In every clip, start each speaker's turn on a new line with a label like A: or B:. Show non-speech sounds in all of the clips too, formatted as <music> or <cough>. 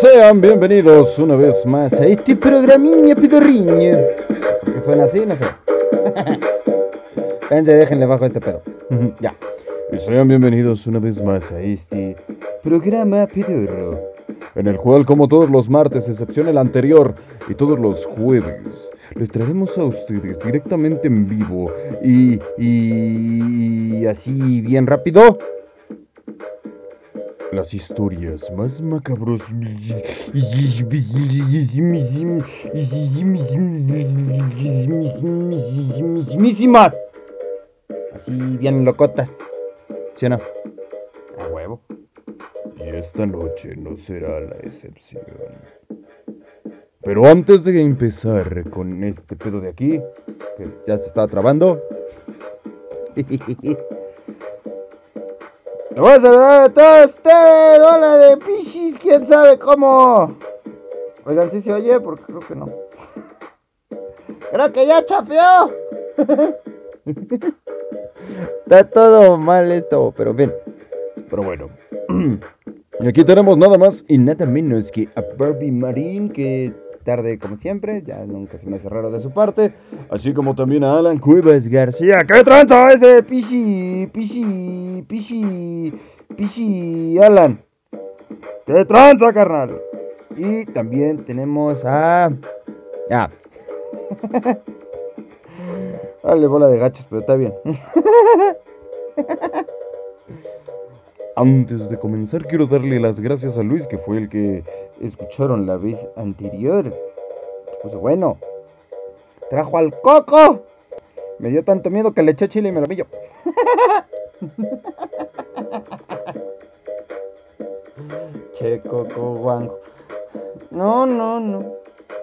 A: sean bienvenidos una vez más a este programinha pidorriña. Porque suena así, no sé. <laughs> Pense, déjenle bajo este pedo. ya. Y sean bienvenidos una vez más a este programa pedorro. En el cual, como todos los martes, excepción el anterior, y todos los jueves, les traeremos a ustedes directamente en vivo y, y así bien rápido las historias más macabros. Mismísimas. Así bien locotas. ¿sí o no? a huevo. Y esta noche no será la excepción. Pero antes de empezar con este pedo de aquí que ya se está trabando <laughs> Le voy a saludar a todos ustedes. Hola de Pichis, quién sabe cómo. Oigan, si se oye, porque creo que no. Creo que ya chapeó. <laughs> Está todo mal esto, pero bien. Pero bueno. Y <clears throat> aquí tenemos nada más y nada menos que a Barbie Marine que tarde como siempre, ya nunca se me hace de su parte, así como también a Alan Cuevas García. ¡Qué tranza ese pichi, pichi, pichi, pichi, Alan! ¡Qué tranza, carnal! Y también tenemos a... Ya. <laughs> Dale bola de gachos, pero está bien. <laughs> Antes de comenzar quiero darle las gracias a Luis que fue el que escucharon la vez anterior. Pues bueno, trajo al coco. Me dio tanto miedo que le eché chile y me lo pillo. <laughs> che, coco, guango. No, no, no.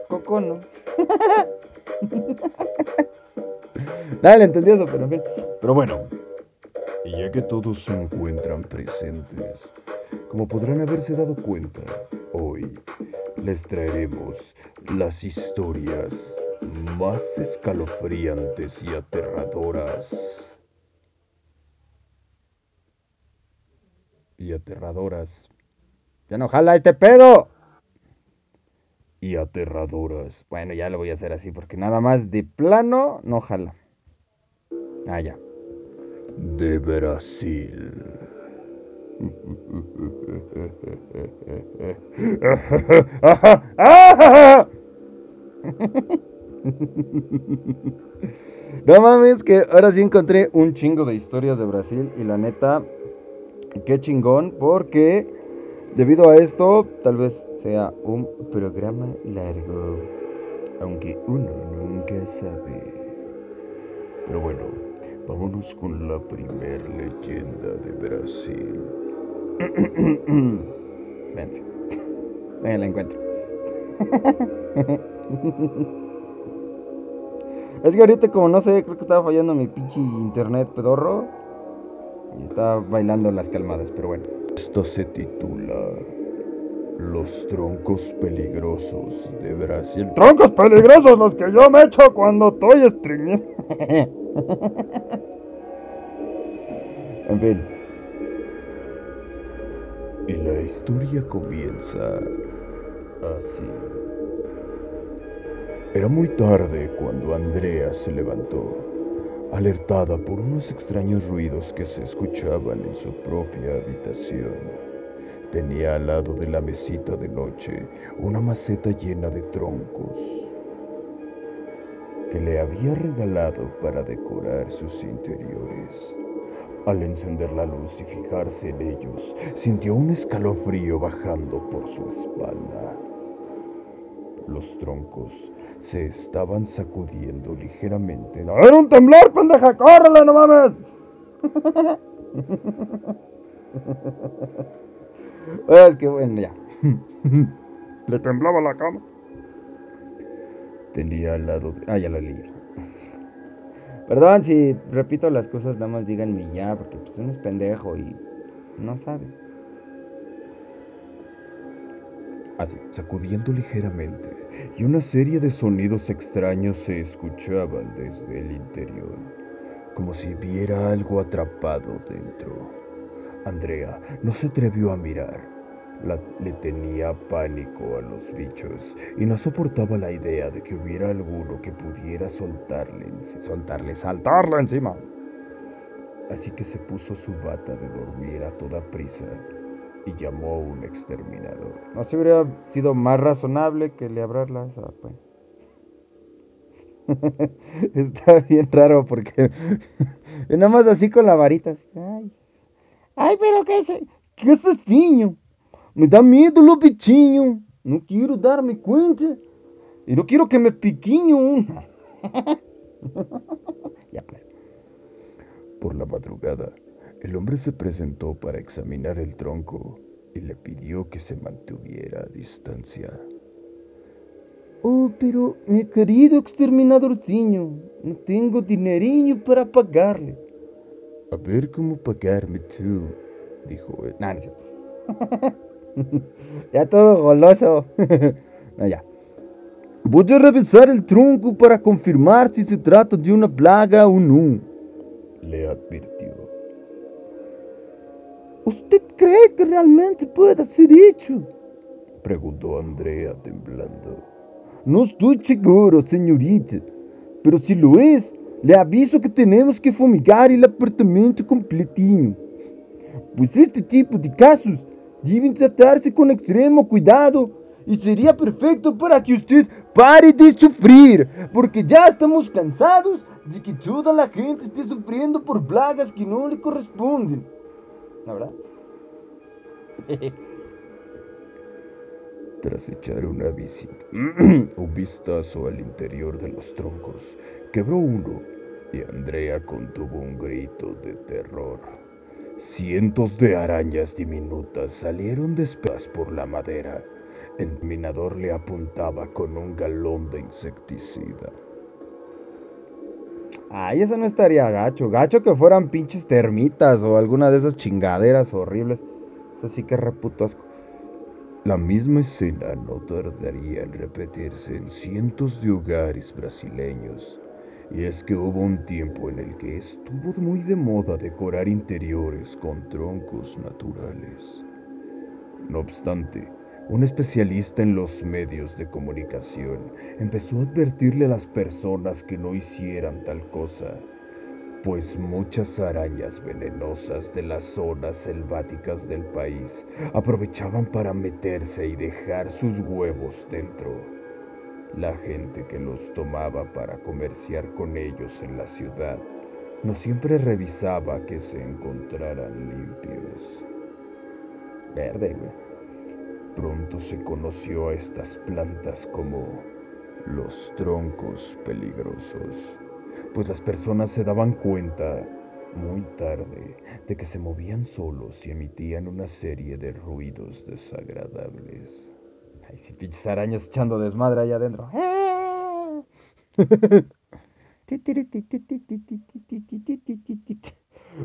A: Coco no. <laughs> Dale, entendí eso, pero en fin. Pero bueno, y ya que todos se encuentran presentes, como podrán haberse dado cuenta, hoy les traeremos las historias más escalofriantes y aterradoras. Y aterradoras. Ya no jala este pedo. Y aterradoras. Bueno, ya lo voy a hacer así porque nada más de plano no jala. Ah, ya. De Brasil. <laughs> No mames, que ahora sí encontré un chingo de historias de Brasil y la neta, qué chingón, porque debido a esto, tal vez sea un programa largo, aunque uno nunca sabe. Pero bueno, vámonos con la primer leyenda de Brasil. <clears throat> Vente. Venga, la encuentro. <laughs> es que ahorita como no sé, creo que estaba fallando mi pinche internet pedorro. Y estaba bailando las calmadas, pero bueno. Esto se titula Los troncos peligrosos de Brasil. ¡Troncos peligrosos los que yo me echo cuando estoy estreñiendo! <laughs> en fin. Y la historia comienza así. Era muy tarde cuando Andrea se levantó, alertada por unos extraños ruidos que se escuchaban en su propia habitación. Tenía al lado de la mesita de noche una maceta llena de troncos que le había regalado para decorar sus interiores. Al encender la luz y fijarse en ellos, sintió un escalofrío bajando por su espalda. Los troncos se estaban sacudiendo ligeramente. ¡Era un temblor, pendeja! ¡Córrele, no mames! <laughs> es que bueno, ya. <laughs> Le temblaba la cama. Tenía al lado de... Ah, ya lo leí. Perdón si repito las cosas, nada más díganme ya, porque pues uno es pendejo y no sabe. Así, sacudiendo ligeramente, y una serie de sonidos extraños se escuchaban desde el interior, como si viera algo atrapado dentro. Andrea no se atrevió a mirar.
B: Le tenía pánico a los bichos y no soportaba la idea de que hubiera alguno que pudiera soltarle, soltarle, saltarla encima. Así que se puso su bata de dormir a toda prisa y llamó a un exterminador.
A: No se hubiera sido más razonable que le abrirla pues. <laughs> Está bien raro porque <laughs> nada más así con la varita. Ay, ay pero ¿qué es, qué es niño? Me da miedo lo bichinho. No quiero darme cuenta. Y no quiero que me piquiño una. <laughs>
B: ya pues. Por la madrugada, el hombre se presentó para examinar el tronco y le pidió que se mantuviera a distancia.
A: Oh, pero mi querido exterminadorzinho, no tengo dinerinho para pagarle.
B: A ver cómo pagarme tú, dijo él. <laughs> <laughs>
A: ya todo goloso. <laughs> no, ya. Voy a revisar el tronco para confirmar si se trata de una plaga o no,
B: le advirtió.
A: ¿Usted cree que realmente pueda ser hecho?
B: Preguntó Andrea temblando.
A: No estoy seguro, señorita, pero si lo es, le aviso que tenemos que fumigar el apartamento completinho. Pues este tipo de casos deben tratarse con extremo cuidado y sería perfecto para que usted pare de sufrir, porque ya estamos cansados de que toda la gente esté sufriendo por plagas que no le corresponden. ¿La verdad? <laughs>
B: Tras echar una visita, <clears throat> un vistazo al interior de los troncos, quebró uno y Andrea contuvo un grito de terror. Cientos de arañas diminutas salieron después por la madera. El minador le apuntaba con un galón de insecticida.
A: Ay, eso no estaría gacho. Gacho que fueran pinches termitas o alguna de esas chingaderas horribles. Así que reputo asco.
B: La misma escena no tardaría en repetirse en cientos de hogares brasileños. Y es que hubo un tiempo en el que estuvo muy de moda decorar interiores con troncos naturales. No obstante, un especialista en los medios de comunicación empezó a advertirle a las personas que no hicieran tal cosa, pues muchas arañas venenosas de las zonas selváticas del país aprovechaban para meterse y dejar sus huevos dentro. La gente que los tomaba para comerciar con ellos en la ciudad no siempre revisaba que se encontraran limpios. Verde. Pronto se conoció a estas plantas como los troncos peligrosos, pues las personas se daban cuenta muy tarde de que se movían solos y emitían una serie de ruidos desagradables.
A: Ay, si pinches arañas echando desmadre allá adentro.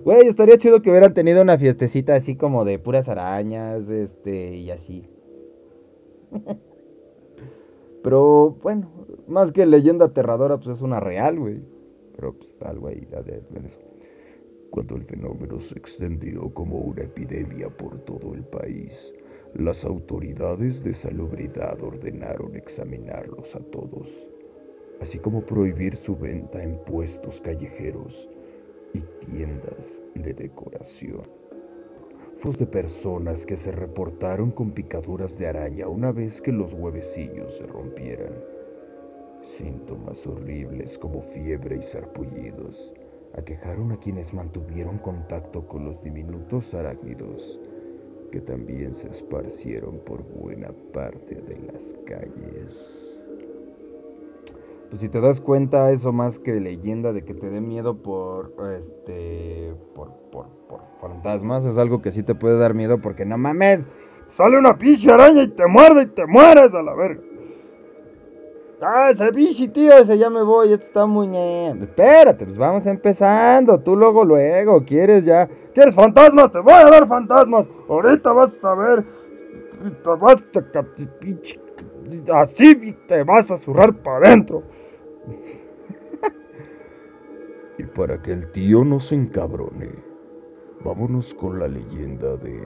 A: Güey, estaría chido que hubieran tenido una fiestecita así como de puras arañas, este, y así. Pero bueno, más que leyenda aterradora, pues es una real, güey. Pero pues algo ahí de, eso.
B: Cuando el fenómeno se extendió como una epidemia por todo el país, las autoridades de salubridad ordenaron examinarlos a todos, así como prohibir su venta en puestos callejeros y tiendas de decoración. Fue de personas que se reportaron con picaduras de araña una vez que los huevecillos se rompieran. Síntomas horribles como fiebre y sarpullidos aquejaron a quienes mantuvieron contacto con los diminutos arácnidos que también se esparcieron por buena parte de las calles.
A: Pues si te das cuenta, eso más que leyenda de que te dé miedo por este por, por, por fantasmas, es algo que sí te puede dar miedo porque no mames, sale una pinche araña y te muerde y te mueres a la verga. Ah, ese bichi, tío, ese ya me voy, esto está muy... Espérate, pues vamos empezando, tú luego, luego, ¿quieres ya? ¿Quieres fantasmas? Te voy a dar fantasmas, ahorita vas a ver, te vas a... Así te vas a zurrar para adentro.
B: y para que el tío no se encabrone, vámonos con la leyenda de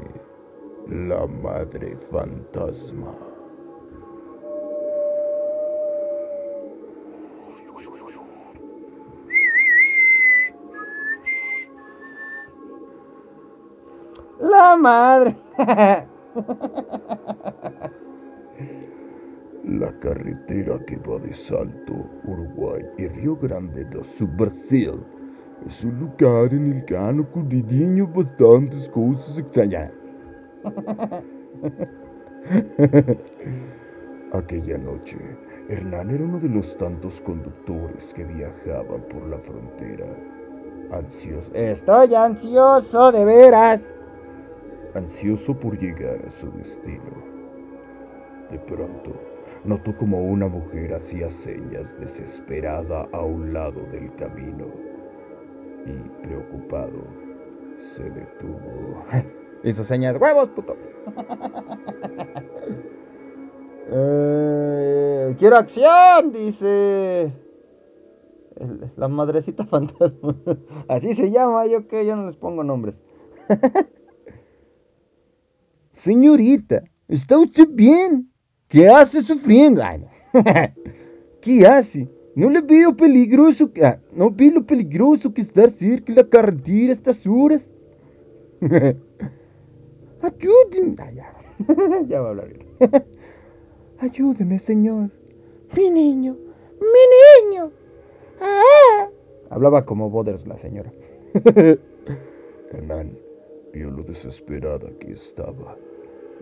B: la madre fantasma.
A: La madre.
B: La carretera que va de Salto, Uruguay y Río Grande do Sul, Brasil, es un lugar en el que han ocurrido bastantes cosas extrañas. <laughs> Aquella noche, Hernán era uno de los tantos conductores que viajaban por la frontera. Ansioso.
A: Estoy ansioso de veras.
B: Ansioso por llegar a su destino. De pronto, notó como una mujer hacía señas desesperada a un lado del camino y, preocupado, se detuvo. <laughs>
A: Hizo señas, huevos, puto. <laughs> Eh, quiero acción, dice. la madrecita <laughs> fantasma. Así se llama, yo que yo no les pongo nombres. Señorita, ¿está usted bien? ¿Qué hace sufriendo? <laughs> ¿Qué hace? No le veo peligroso. Ah, no veo lo peligroso que estar cerca de la carretera a estas horas. <laughs> Ayúdeme. Ah, ya. <laughs> ya va a hablar bien. Ayúdeme, señor. Mi niño. Mi niño. Ah. Hablaba como Boders la señora.
B: Hernán vio lo desesperada que estaba.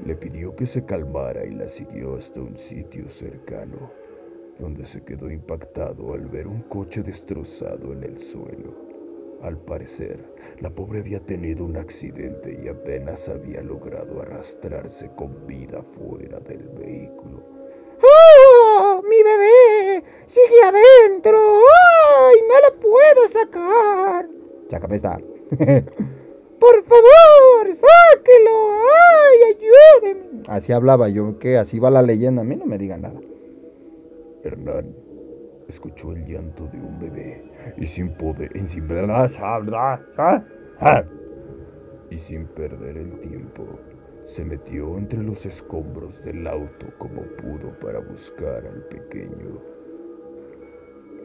B: Le pidió que se calmara y la siguió hasta un sitio cercano, donde se quedó impactado al ver un coche destrozado en el suelo. Al parecer, la pobre había tenido un accidente y apenas había logrado arrastrarse con vida fuera del vehículo.
C: ¡Oh! ¡Mi bebé! ¡Sigue adentro! ¡Ay! ¡No la puedo sacar!
A: Sácame esta. <laughs>
C: ¡Por favor! ¡Sáquelo! ¡Ay! ¡Ayúdeme!
A: Así hablaba yo, que así va la leyenda. A mí no me digan nada.
B: Hernán escuchó el llanto de un bebé y sin poder, y sin, y sin perder el tiempo, se metió entre los escombros del auto como pudo para buscar al pequeño.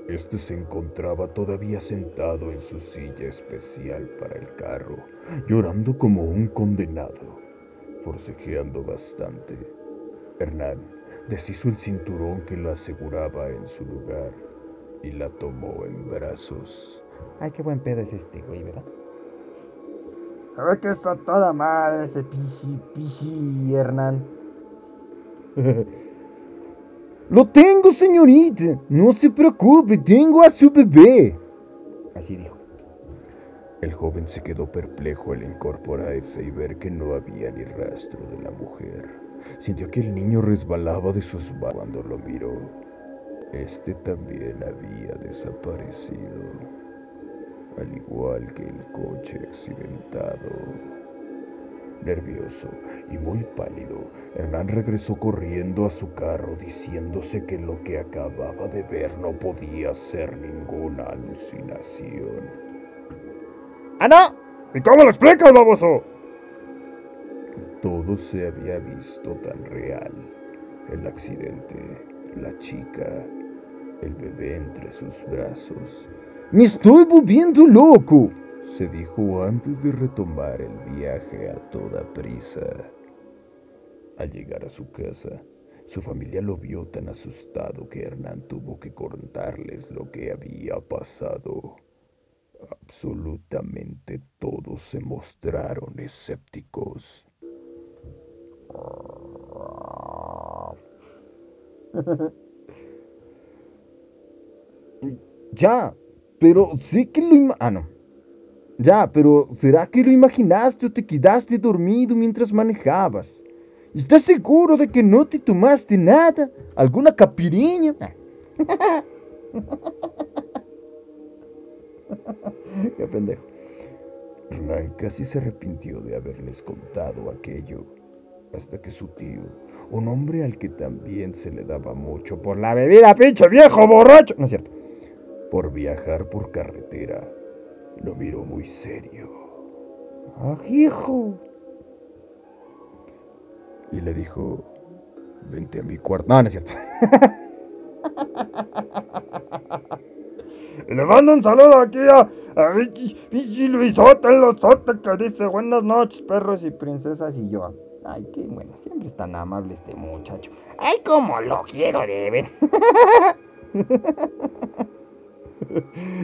B: Este se encontraba todavía sentado en su silla especial para el carro, llorando como un condenado, forcejeando bastante. Hernán deshizo el cinturón que lo aseguraba en su lugar y la tomó en brazos.
A: Ay, qué buen pedo es este, güey, ¿verdad?
C: A ver que está toda madre ese piji, piji, Hernán. <laughs>
A: Lo tengo, señorita. No se preocupe, tengo a su bebé. Así dijo.
B: El joven se quedó perplejo al incorporarse y ver que no había ni rastro de la mujer. Sintió que el niño resbalaba de sus manos cuando lo miró. Este también había desaparecido, al igual que el coche accidentado. Nervioso y muy pálido, Hernán regresó corriendo a su carro diciéndose que lo que acababa de ver no podía ser ninguna alucinación.
C: ¡Ah, no! ¿Y cómo lo explicas, baboso?
B: Todo se había visto tan real. El accidente, la chica, el bebé entre sus brazos.
A: ¡Me estoy volviendo loco!
B: se dijo antes de retomar el viaje a toda prisa. Al llegar a su casa, su familia lo vio tan asustado que Hernán tuvo que contarles lo que había pasado. Absolutamente todos se mostraron escépticos. <laughs>
A: ya, pero sí que lo... Ah, no. Ya, pero ¿será que lo imaginaste o te quedaste dormido mientras manejabas? ¿Estás seguro de que no te tomaste nada? ¿Alguna capiriña? <laughs> <laughs> Qué pendejo.
B: Hernán casi se arrepintió de haberles contado aquello, hasta que su tío, un hombre al que también se le daba mucho por la bebida, pinche viejo borracho, no es cierto, por viajar por carretera, lo miró muy serio.
C: ¡Ah, hijo!
B: y le dijo, vente a mi cuarto.
A: No, no es cierto. <laughs>
C: Le mando un saludo aquí a, a Vicky, Vicky Luisota en los que dice buenas noches, perros y princesas. Y yo, ay, qué bueno, siempre es tan amable este muchacho. Ay, cómo lo quiero de ver. <laughs>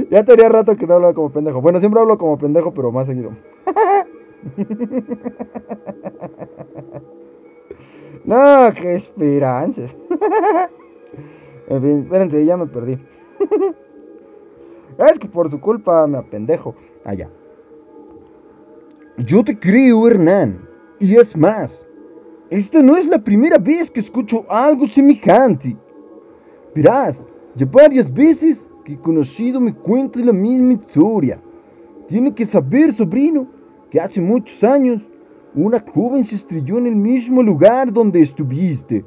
A: Ya tenía rato que no hablaba como pendejo. Bueno, siempre hablo como pendejo, pero más seguido. <laughs> No, qué esperanzas. <laughs> En fin, espérense, ya me perdí. Es que por su culpa me apendejo. Allá. Yo te creo, Hernán. Y es más, esta no es la primera vez que escucho algo semejante. Verás, ya varias veces que he conocido me cuentas la misma historia. Tiene que saber, sobrino, que hace muchos años una joven se estrelló en el mismo lugar donde estuviste.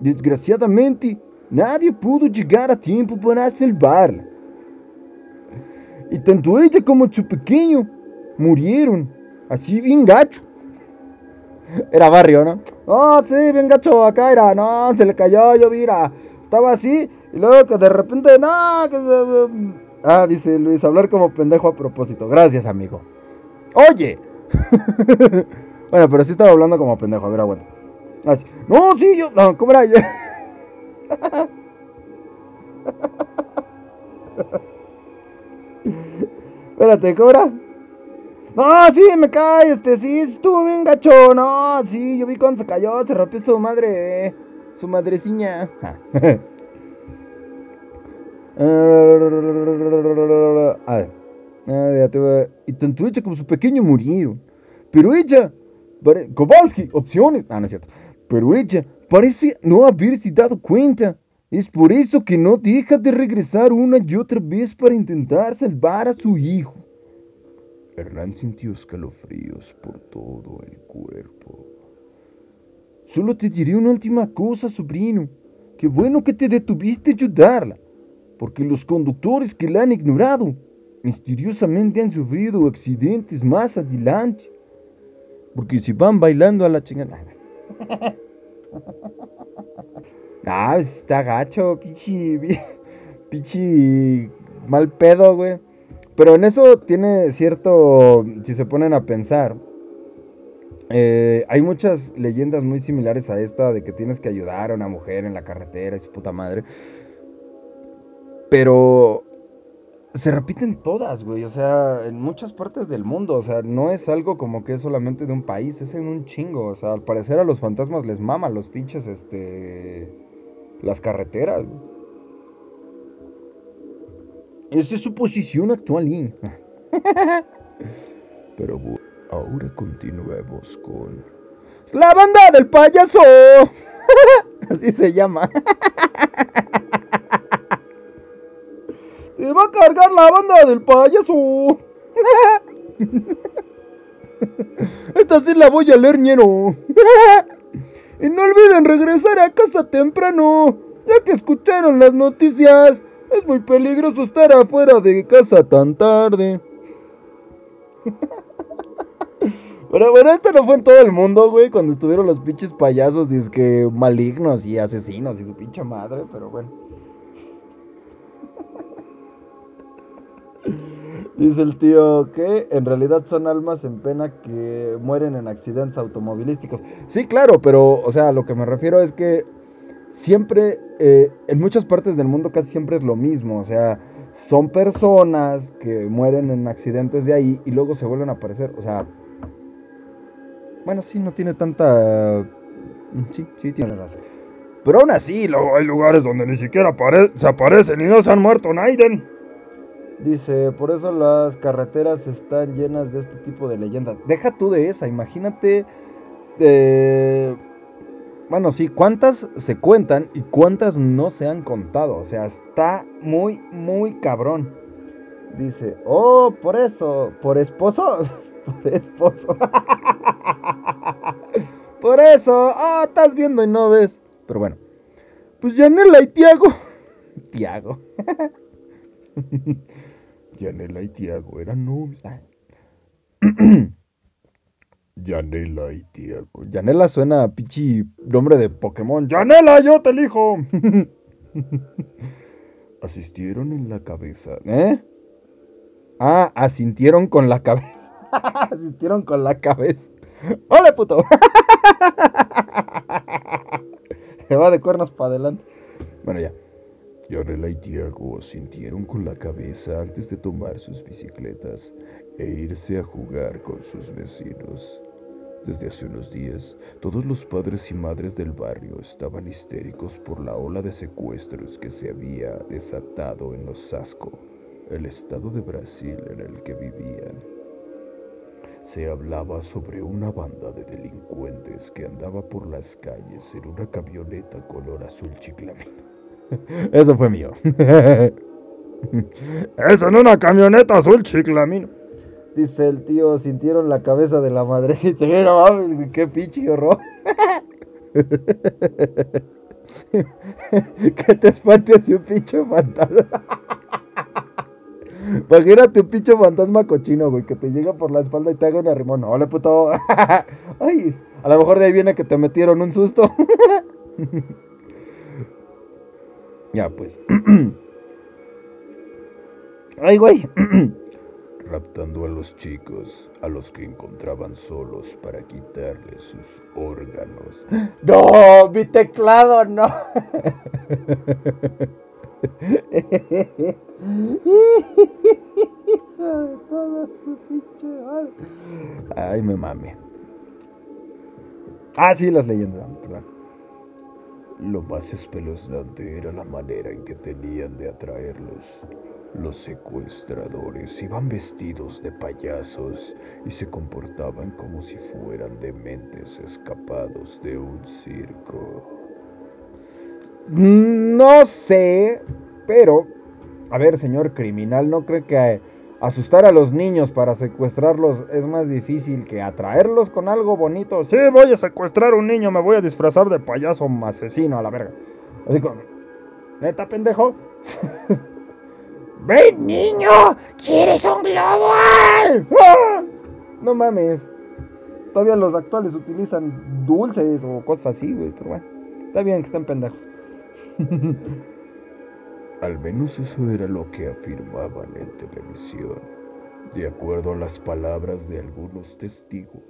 A: Desgraciadamente, nadie pudo llegar a tiempo para salvarla. Y tanto ella como su pequeño murieron, así bien gacho. Era barrio, ¿no? No, sí, bien gacho, acá era, no, se le cayó, yo mira, estaba así, y luego que de repente, no, que. Ah, dice Luis, hablar como pendejo a propósito. Gracias, amigo. Oye. <laughs> bueno, pero sí estaba hablando como pendejo, a ver, aguanta. Así. No, sí, yo, no, ¿cómo era? <laughs> <laughs> Espérate, ¿cómo era? No, sí, me cae, este, sí, estuvo bien gacho, no, sí, yo vi cuando se cayó, se rompió su madre, su madreciña. <laughs> A ver, ah, ya te voy y tanto ella como su pequeño murieron, pero ella, pare- Kowalski, opciones, ah, no es cierto, pero ella parece no haberse dado cuenta. Es por eso que no deja de regresar una y otra vez para intentar salvar a su hijo.
B: Hernán sintió escalofríos por todo el cuerpo.
A: Solo te diré una última cosa, sobrino. Qué bueno que te detuviste a ayudarla, porque los conductores que la han ignorado misteriosamente han sufrido accidentes más adelante. Porque si van bailando a la chingada. <laughs> Ah, está gacho, pichi, <laughs> pi- pichi mal pedo, güey. Pero en eso tiene cierto, si se ponen a pensar, eh, hay muchas leyendas muy similares a esta de que tienes que ayudar a una mujer en la carretera y su puta madre. Pero se repiten todas, güey. O sea, en muchas partes del mundo. O sea, no es algo como que es solamente de un país, es en un chingo. O sea, al parecer a los fantasmas les maman los pinches, este. Las carreteras. Esa es su posición actual. <laughs>
B: Pero ahora continuemos con...
A: ¡La banda del payaso! <laughs> Así se llama. <laughs> Te va a cargar la banda del payaso. Esta sí la voy a leer, ñero. Y no olviden regresar a casa temprano, ya que escucharon las noticias. Es muy peligroso estar afuera de casa tan tarde. <laughs> Pero bueno, esto no fue en todo el mundo, güey, cuando estuvieron los pinches payasos, que malignos y asesinos y su pinche madre, pero bueno. <laughs> Dice el tío que en realidad son almas en pena que mueren en accidentes automovilísticos. Sí, claro, pero, o sea, lo que me refiero es que siempre, eh, en muchas partes del mundo casi siempre es lo mismo, o sea, son personas que mueren en accidentes de ahí y luego se vuelven a aparecer, o sea, bueno, sí, no tiene tanta... Sí, sí, tiene razón. Pero aún así, luego hay lugares donde ni siquiera se aparecen y no se han muerto Naiden. Dice, por eso las carreteras están llenas de este tipo de leyendas. Deja tú de esa, imagínate... eh, bueno, sí, cuántas se cuentan y cuántas no se han contado. O sea, está muy, muy cabrón. Dice, oh, por eso, por esposo, <laughs> por esposo. <laughs> por eso, ah, estás viendo y no ves. Pero bueno, pues Yanela y Tiago. <laughs> Tiago.
B: Yanela y Tiago eran novios.
A: Ah. <clears throat>
B: Yanela y Tiago.
A: Yanela suena a pichi nombre de Pokémon. ¡Yanela, yo te elijo! <laughs>
B: Asistieron en la cabeza.
A: ¿Eh? Ah, asintieron con la cabeza. <laughs> asistieron con la cabeza. ¡Ole, puto! <laughs> Se va de cuernos para adelante. Bueno, ya.
B: Yanela y Tiago asintieron con la cabeza antes de tomar sus bicicletas e irse a jugar con sus vecinos. Desde hace unos días, todos los padres y madres del barrio estaban histéricos por la ola de secuestros que se había desatado en Osasco, el estado de Brasil en el que vivían. Se hablaba sobre una banda de delincuentes que andaba por las calles en una camioneta color azul chiclamino. <laughs>
A: Eso fue mío. <laughs>
C: Eso en una camioneta azul chiclamino.
A: Dice el tío, sintieron la cabeza de la madrecita. <laughs> No mames, qué pinche horror. que te espante así un pinche fantasma. Imagínate un pinche fantasma cochino, güey, que te llega por la espalda y te haga un arrimón. Hola, puto. Ay, a lo mejor de ahí viene que te metieron un susto. Ya, pues. <clears throat> Ay, güey. <clears throat>
B: raptando a los chicos, a los que encontraban solos para quitarles sus órganos. <gasps>
A: No, mi teclado no. <laughs> Ay, me mame. Ah, sí, las leyendas, perdón.
B: Lo más espeluznante era la manera en que tenían de atraerlos. Los secuestradores iban vestidos de payasos y se comportaban como si fueran dementes escapados de un circo.
A: No sé, pero, a ver, señor criminal, ¿no cree que asustar a los niños para secuestrarlos es más difícil que atraerlos con algo bonito?
C: Sí, voy a secuestrar a un niño, me voy a disfrazar de payaso asesino a la verga.
A: Así como, ¿neta, pendejo? <laughs>
C: ¡Ven, niño! ¿Quieres un globo? <laughs>
A: No mames. Todavía los actuales utilizan dulces o cosas así, güey. Pero bueno, está bien que estén pendejos. <laughs>
B: Al menos eso era lo que afirmaban en televisión, de acuerdo a las palabras de algunos testigos.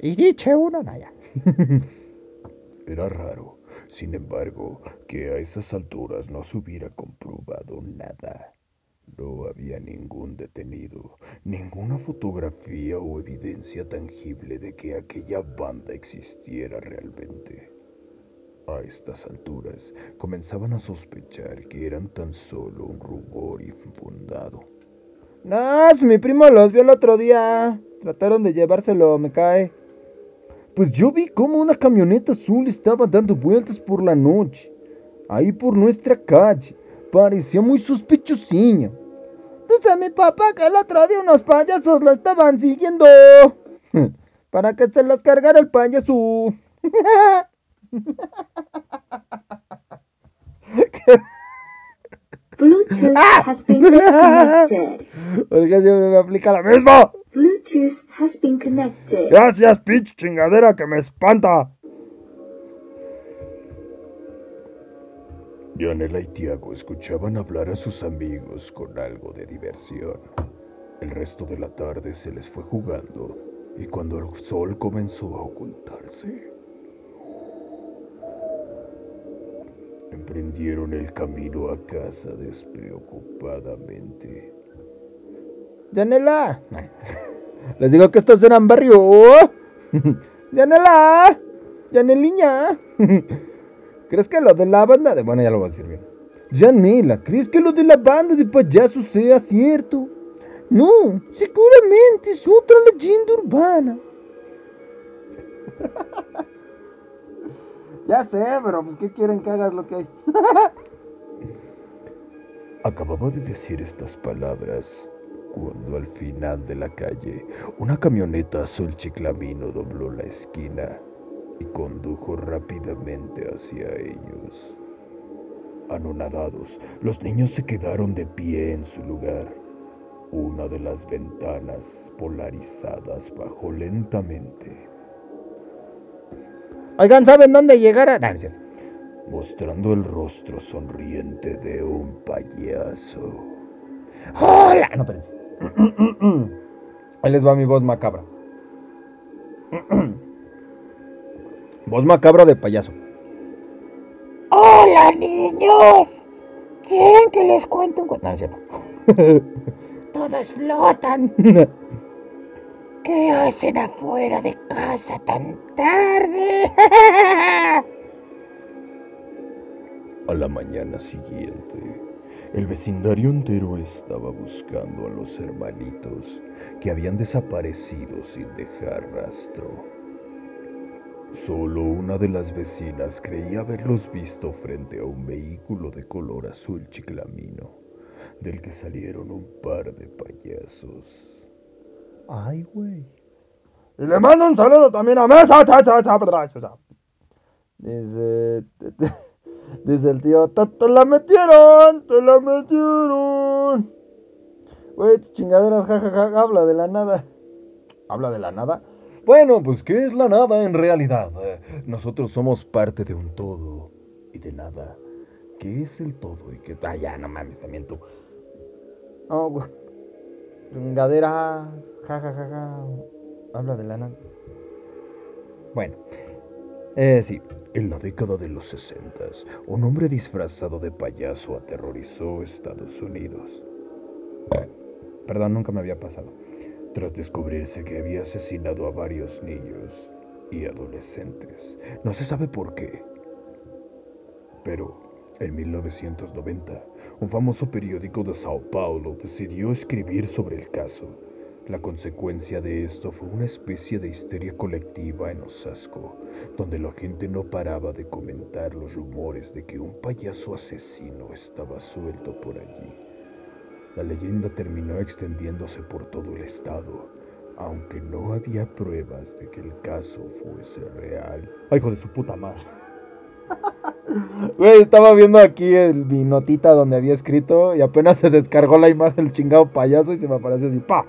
A: Y dice uno, Naya. <laughs>
B: Era raro, sin embargo, que a esas alturas no se hubiera comprobado nada. No había ningún detenido, ninguna fotografía o evidencia tangible de que aquella banda existiera realmente. A estas alturas comenzaban a sospechar que eran tan solo un rumor infundado.
A: No, pues mi primo los vio el otro día. Trataron de llevárselo, me cae. Pues yo vi cómo una camioneta azul estaba dando vueltas por la noche, ahí por nuestra calle. Parecía muy sospechosinha. Dice mi papá que el otro día unos payasos lo estaban siguiendo. <laughs> Para que se las cargara el payaso. <laughs>
D: Bluetooth has been disconnected.
A: Porque siempre me aplica la misma.
D: Bluetooth has been connected.
C: Gracias, pitch chingadera que me espanta.
B: Yanela y Tiago escuchaban hablar a sus amigos con algo de diversión. El resto de la tarde se les fue jugando y cuando el sol comenzó a ocultarse, emprendieron el camino a casa despreocupadamente.
A: Yanela. <laughs> Les digo que estos eran barrio. <laughs> Yanela. Yaneliña. <laughs> ¿Crees que lo de la banda de... Bueno, ya lo voy a decir bien. Yanela, ¿crees que lo de la banda de payasos sea cierto? No, seguramente es otra leyenda urbana. Ya sé, pero pues ¿qué quieren que hagas lo que hay? <laughs>
B: Acababa de decir estas palabras cuando al final de la calle una camioneta azul chiclamino dobló la esquina y condujo rápidamente hacia ellos. Anonadados, los niños se quedaron de pie en su lugar. una de las ventanas polarizadas bajó lentamente,
A: Oigan, ¿saben dónde llegar a...? No, no es cierto.
B: mostrando el rostro sonriente de un payaso.
A: ¡Hola! No, espérense. Ahí les va mi voz macabra. voz macabra de payaso.
E: Hola niños. ¿Quieren que les cuente un cuento?
A: No, no es cierto.
E: Todos flotan. <laughs> ¿Qué hacen afuera de casa tan tarde? <laughs>
B: A la mañana siguiente, el vecindario entero estaba buscando a los hermanitos que habían desaparecido sin dejar rastro. Solo una de las vecinas creía haberlos visto frente a un vehículo de color azul chiclamino, del que salieron un par de payasos.
A: Ay, güey.
C: Y le mando un saludo también a Mesa. cha, cha, cha.
A: Dice... <laughs> Dice el tío, "Te- te la metieron, te la metieron. Güey, tus chingaderas, jajaja, habla de la nada. ¿Habla de la nada? Bueno, pues ¿qué es la nada en realidad? Eh, Nosotros somos parte de un todo y de nada. ¿Qué es el todo y qué? Ah, ya, no mames, también tú. No, güey. Chingaderas, jajajaja, habla de la nada. Bueno, eh, sí.
B: En la década de los 60, un hombre disfrazado de payaso aterrorizó Estados Unidos.
A: Perdón, nunca me había pasado.
B: tras descubrirse que había asesinado a varios niños y adolescentes. No se sabe por qué. Pero en 1990, un famoso periódico de Sao Paulo decidió escribir sobre el caso. La consecuencia de esto fue una especie de histeria colectiva en Osasco, donde la gente no paraba de comentar los rumores de que un payaso asesino estaba suelto por allí. La leyenda terminó extendiéndose por todo el estado, aunque no había pruebas de que el caso fuese real.
A: Hijo de su puta madre. <laughs> Güey, estaba viendo aquí mi notita donde había escrito y apenas se descargó la imagen del chingado payaso y se me apareció así, pa.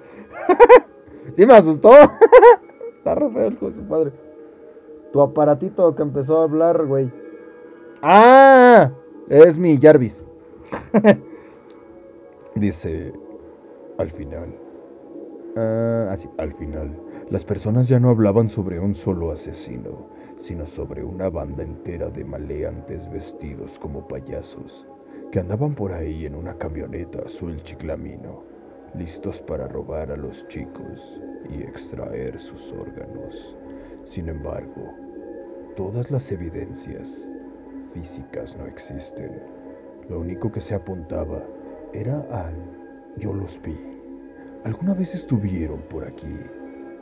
A: <laughs> sí me asustó. <laughs> Está re feo el de su padre. Tu aparatito que empezó a hablar, güey. ¡Ah! Es mi Jarvis.
B: Dice, al final,
A: Ah, así.
B: al final, las personas ya no hablaban sobre un solo asesino, sino sobre una banda entera de maleantes vestidos como payasos, que andaban por ahí en una camioneta azul chiclamino, listos para robar a los chicos y extraer sus órganos. Sin embargo, todas las evidencias físicas no existen. Lo único que se apuntaba era al yo los vi. Alguna vez estuvieron por aquí,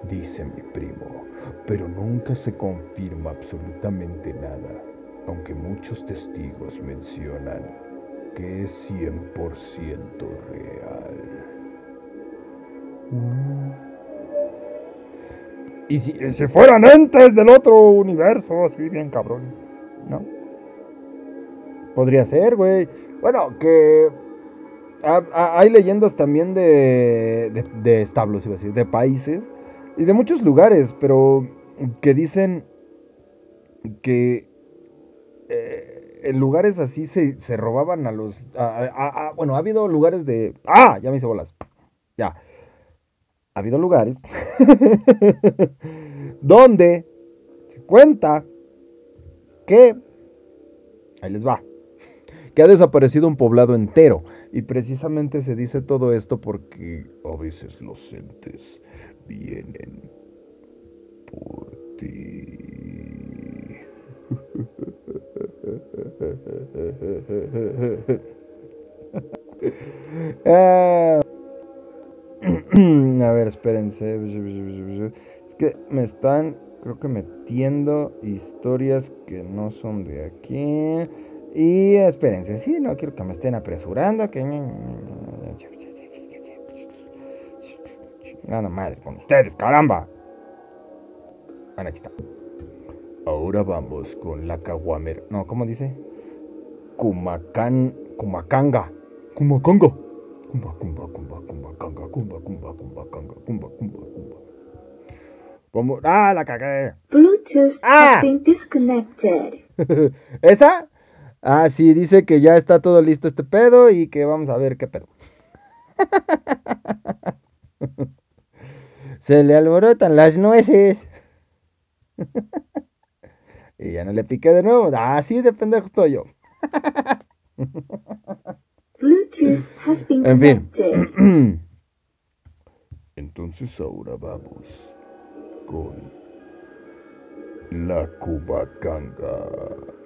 B: dice mi primo, pero nunca se confirma absolutamente nada, aunque muchos testigos mencionan que es 100% real.
C: Y si, fueran entes del otro universo, así bien cabrón. ¿No?
A: Podría ser, güey. Bueno, que ha- ha- hay leyendas también de, de, de establos, iba a decir, de países y de muchos lugares, pero que dicen que eh, en lugares así se, se robaban a los... bueno, ha habido lugares de... Ah, ya me hice bolas. Ya. Ha habido lugares <laughs> donde se cuenta que... Ahí les va que ha desaparecido un poblado entero. Y precisamente se dice todo esto porque
B: A veces los entes vienen por ti.
A: Ah. <laughs> <clears throat> A ver, espérense. Es que me están, creo que metiendo historias que no son de aquí. Y espérense, sí, no quiero que me estén apresurando. Que... Nada madre con ustedes, caramba. Bueno, aquí está. Ahora vamos con la Caguamer. No, ¿cómo dice? Cumacan. Cumacanga. Cumacanga.
B: Cumba, cumba, cumba, cumba, canga, cumba, cumba, cumba, canga, cumba, cumba, cumba.
A: Como- ¡Ah, la cagué!
D: Bluetooth
A: Ah.
D: has been disconnected. <laughs>
A: ¿Esa? Ah, sí, dice que ya está todo listo este pedo y que vamos a ver qué pedo. <laughs> Se le alborotan las nueces. <laughs> y ya no le piqué de nuevo. Ah, sí, de pendejo estoy yo.
D: Bluetooth has been
A: En fin. <clears throat>
B: Entonces ahora vamos con la Cubacanga.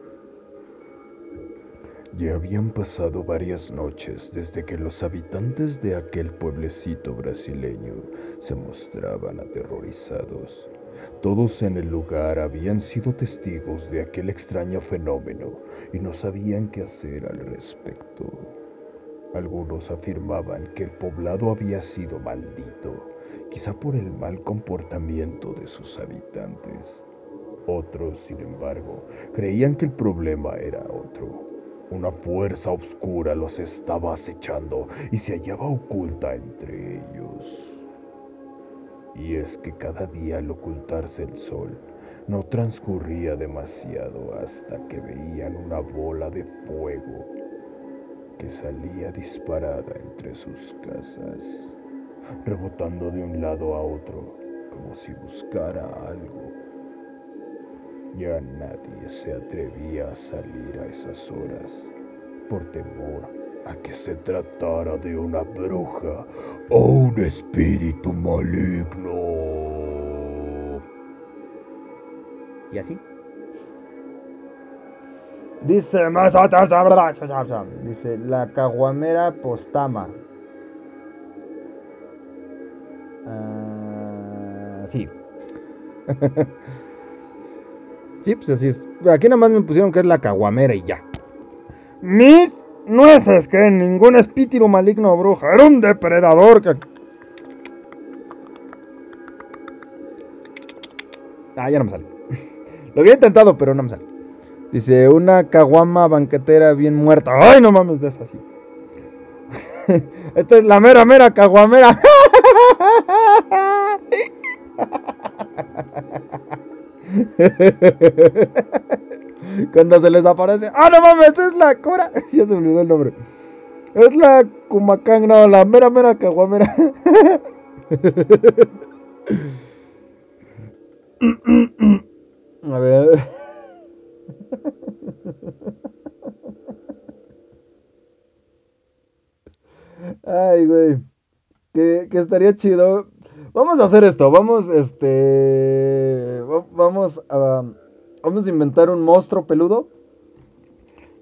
B: Ya habían pasado varias noches desde que los habitantes de aquel pueblecito brasileño se mostraban aterrorizados. Todos en el lugar habían sido testigos de aquel extraño fenómeno y no sabían qué hacer al respecto. Algunos afirmaban que el poblado había sido maldito, quizá por el mal comportamiento de sus habitantes. Otros, sin embargo, creían que el problema era otro. Una fuerza oscura los estaba acechando y se hallaba oculta entre ellos. Y es que cada día al ocultarse el sol, no transcurría demasiado hasta que veían una bola de fuego que salía disparada entre sus casas, rebotando de un lado a otro como si buscara algo. Ya nadie se atrevía a salir a esas horas por temor a que se tratara de una bruja o un espíritu maligno.
A: Y así.
C: Dice más.
A: Dice la caguamera postama. Ah, sí. <laughs> sí, pues así es. Aquí nada más me pusieron que es la caguamera y ya.
C: Mis nueces, que ningún espíritu maligno o bruja, era un depredador.
A: Ah, ya no me sale. <laughs> Lo había intentado, pero no me sale. Dice, una caguama banquetera bien muerta.
C: Ay, no mames, de esa sí. <laughs> Esta es la mera, mera caguamera. <laughs> <laughs>
A: Cuando se les aparece. ¡Ah, no mames! Es la cura. <laughs> ya se me olvidó el nombre.
C: Es la Cumacán, no, la mera, mera caguamera. <laughs>
A: A ver. Ay, güey. Que, que estaría chido. Vamos a hacer esto. Vamos, este. va- Vamos a. Vamos a inventar un monstruo peludo.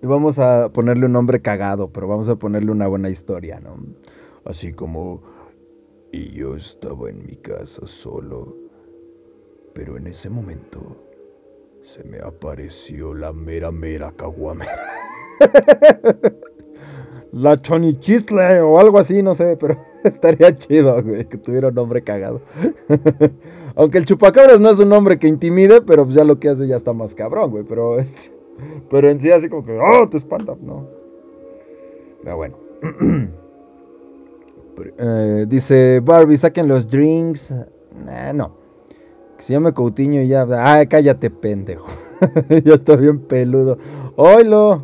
A: Y vamos a ponerle un nombre cagado, pero vamos a ponerle una buena historia, ¿no?
B: Así como... Y yo estaba en mi casa solo, pero en ese momento se me apareció la mera mera caguamera. <laughs>
A: La Chonichistle o algo así, no sé, pero <laughs> estaría chido, güey, que tuviera un nombre cagado. <laughs> Aunque el chupacabras no es un nombre que intimide, pero pues ya lo que hace ya está más cabrón, güey. Pero, <laughs> este, pero en sí así como que, oh, te espanta, no. <clears throat> Pero bueno. Eh, dice Barbie, saquen los drinks. No. Que se llame Coutinho y ya. Ay, cállate, pendejo. ya está bien peludo. Oilo.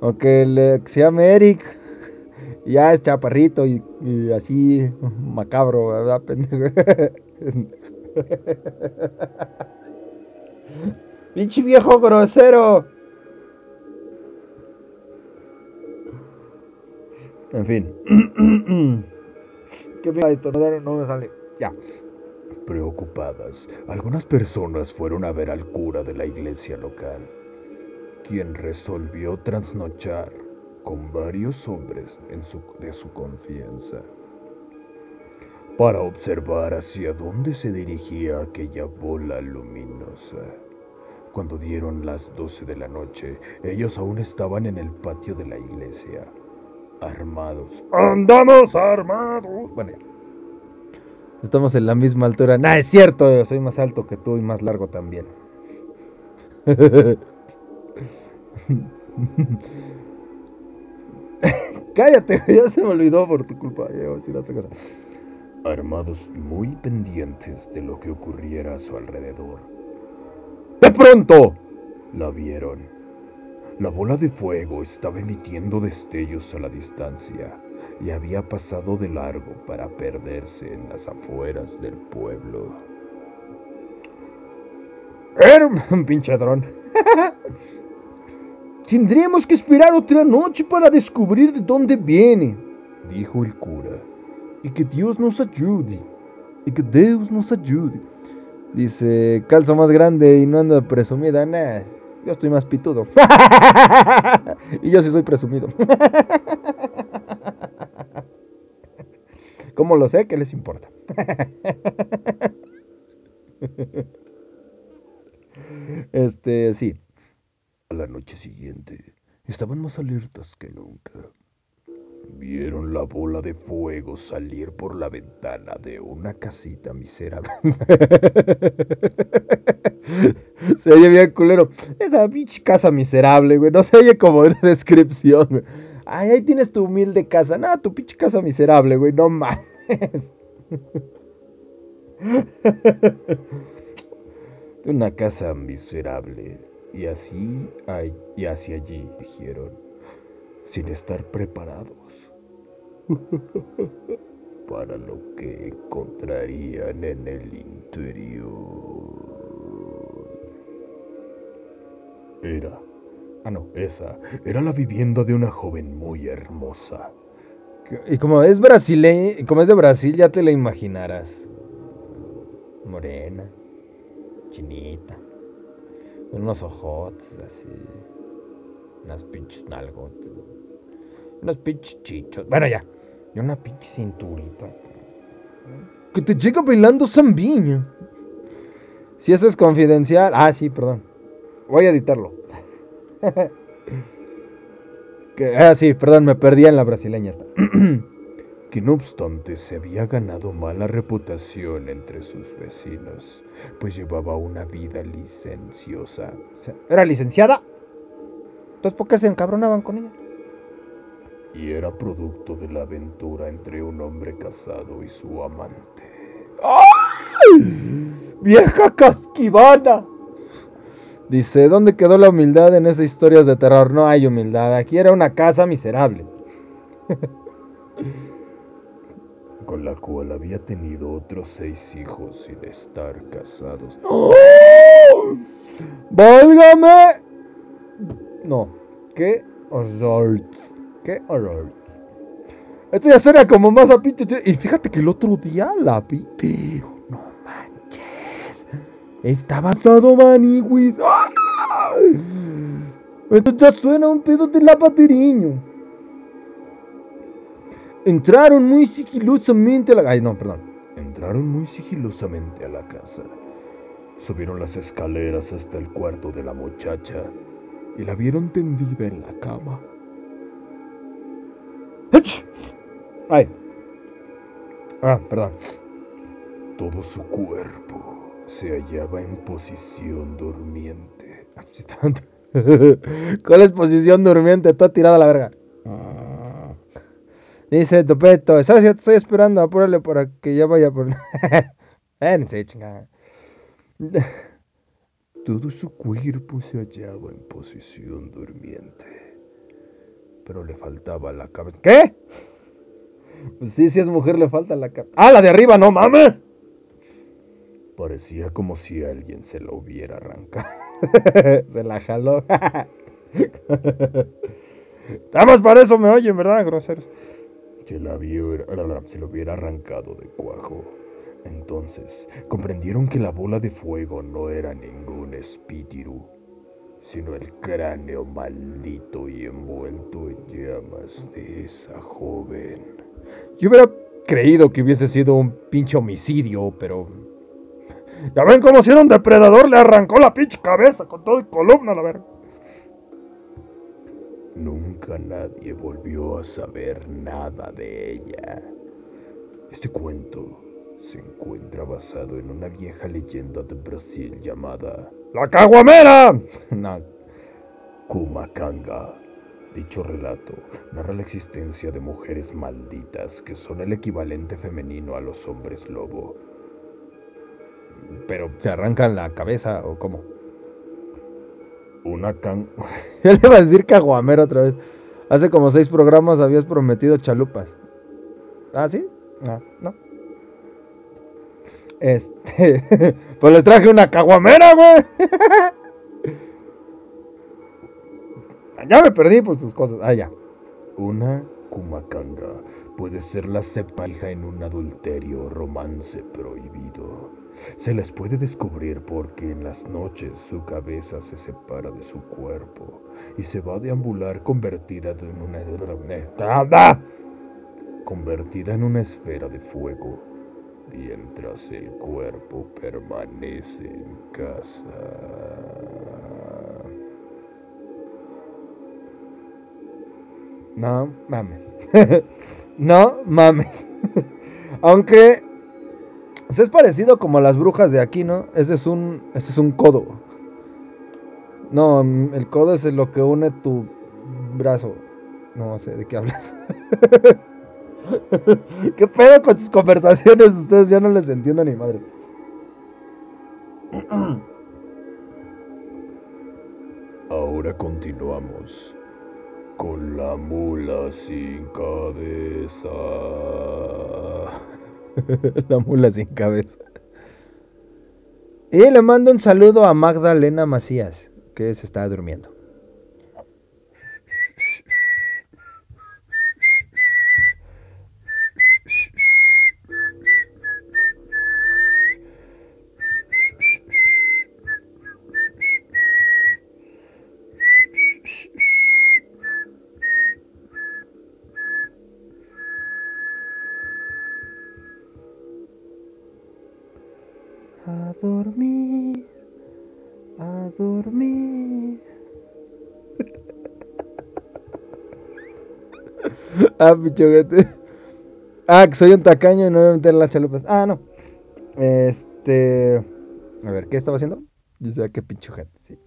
A: O que se llame Eric. Ya es chaparrito y, así macabro, ¿verdad, pendejo? <laughs> Pinche viejo grosero. En fin. <clears throat> ¿Qué me no me sale. Ya.
B: Preocupadas, algunas personas fueron a ver al cura de la iglesia local, quien resolvió trasnochar con varios hombres en su- de su confianza para observar hacia dónde se dirigía aquella bola luminosa. Cuando dieron las 12 de la noche, ellos aún estaban en el patio de la iglesia, armados.
C: Andamos armados.
A: Bueno, ya. Estamos en la misma altura. Nah, es cierto, soy más alto que tú y más largo también. <laughs> Cállate, ya se me olvidó por tu culpa. A decir otra cosa.
B: armados muy pendientes de lo que ocurriera a su alrededor.
A: ¡De pronto!
B: La vieron. La bola de fuego estaba emitiendo destellos a la distancia y había pasado de largo para perderse en las afueras del pueblo.
A: Era un pinche dron. Tendremos que esperar otra noche para descubrir de dónde viene,
B: Dijo el cura.
A: y que Dios nos ayude. Y que Dios nos ayude. Dice, calzo más grande y no ando presumida. Nah, yo estoy más pitudo. <laughs> y yo sí soy presumido. <laughs> ¿Cómo lo sé? ¿Qué les importa? <laughs> este, sí.
B: A la noche siguiente estaban más alertas que nunca. Vieron la bola de fuego salir por la ventana de una casita miserable. <laughs>
A: se oye bien culero. Esa pinche casa miserable, güey. No se oye como una descripción. Ay, ahí tienes tu humilde casa. Nada, tu pinche casa miserable, güey. No mames. <laughs>
B: Una casa miserable. Y así y hacia allí, dijeron, sin estar preparados <laughs> para lo que encontrarían en el interior. Era, ah no, esa, era la vivienda de una joven muy hermosa.
A: Y como es brasileña, como es de Brasil, ya te la imaginarás. Morena, chinita, unos ojotes así, unas pinches nalgotes, unos pinches chichos. Bueno, ya, y una pinche cinturita. Que te llega bailando zambiña. Si eso es confidencial. Ah, sí, perdón. Voy a editarlo. <laughs> Que- ah, sí, perdón, me perdí en la brasileña esta. <clears throat>
B: que no obstante se había ganado mala reputación entre sus vecinos, pues llevaba una vida licenciosa.
A: O sea, ¿Era licenciada? Entonces, ¿por qué se encabronaban con ella?
B: y era producto de la aventura entre un hombre casado y su amante.
A: ¡Vieja casquivana! Dice, ¿dónde quedó la humildad en esas historias de terror? No hay humildad, aquí era una casa miserable.
B: Con la cual había tenido otros seis hijos sin estar casados.
A: ¡Válgame! No, qué horror. Qué horror. Esto ya suena como más a pinche. ch- Y fíjate que el otro día la vi, pero no manches. Está basado Maniwis. Esto ya suena un pedo de la pateriño. Entraron muy sigilosamente a la. Ay, no, perdón.
B: Entraron muy sigilosamente a la casa. Subieron las escaleras hasta el cuarto de la muchacha y la vieron tendida en la cama.
A: Ay. Ah, perdón.
B: Todo su cuerpo se hallaba en posición durmiente. <laughs>
A: ¿Cuál es posición durmiente? Está tirada a la verga. Dice Topeto, ¿sabes? Ya te estoy esperando, apúrale para que ya vaya por... <laughs> Vénse, chingada. <laughs>
B: Todo su cuerpo se hallaba en posición durmiente, pero le faltaba la cabeza.
A: ¿Qué? Pues sí, si es mujer le falta la capa. ¡Ah, la de arriba, no mames!
B: Parecía como si alguien se la hubiera arrancado. <laughs>
A: Se la jaló. Nada más para eso me oyen, ¿verdad, groseros?
B: Se la, hubiera- se lo hubiera arrancado de cuajo. Entonces comprendieron que la bola de fuego no era ningún espíritu, sino el cráneo maldito y envuelto en llamas de esa joven.
A: Yo hubiera creído que hubiese sido un pinche homicidio, pero... Ya ven cómo si un depredador, le arrancó la pinche cabeza con todo y columna, la verga.
B: Nunca nadie volvió a saber nada de ella. Este cuento se encuentra basado en una vieja leyenda de Brasil llamada
A: ¡La caguamera! <laughs> No,
B: Kumacanga, Dicho relato narra la existencia de mujeres malditas que son el equivalente femenino a los hombres lobo.
A: Pero se arrancan la cabeza o cómo.
B: Una can... <laughs>
A: Ya le iba a decir caguamero otra vez. Hace como seis programas habías prometido chalupas. ¿Ah, sí? Ah, no. Este. <laughs> pues le traje una caguamera, güey. <laughs> ya me perdí por sus cosas. Ah, ya.
B: Una cumacanga puede ser la cepa hija en un adulterio romance prohibido. Se les puede descubrir porque en las noches su cabeza se separa de su cuerpo y se va a deambular convertida en una convertida en una esfera de fuego, mientras el cuerpo permanece en casa.
A: No mames. <laughs> no mames. <laughs> Aunque pues es parecido como a las brujas de aquí, ¿no? Ese es un, ese es un codo. No, mm, el codo es lo que une tu brazo. No sé de qué hablas. <laughs> ¿Qué pedo con tus conversaciones? Ustedes ya no les entiendo ni madre. <clears throat>
B: Ahora continuamos con la mula sin cabeza. <laughs>
A: la mula sin cabeza. Y le mando un saludo a Magdalena Macías, que se está durmiendo. Ah, pichoguete. Ah, que soy un tacaño y no voy a meter las chalupas. Ah, no. Este. A ver, ¿qué estaba haciendo? Dice, ah, qué pichujete, sí.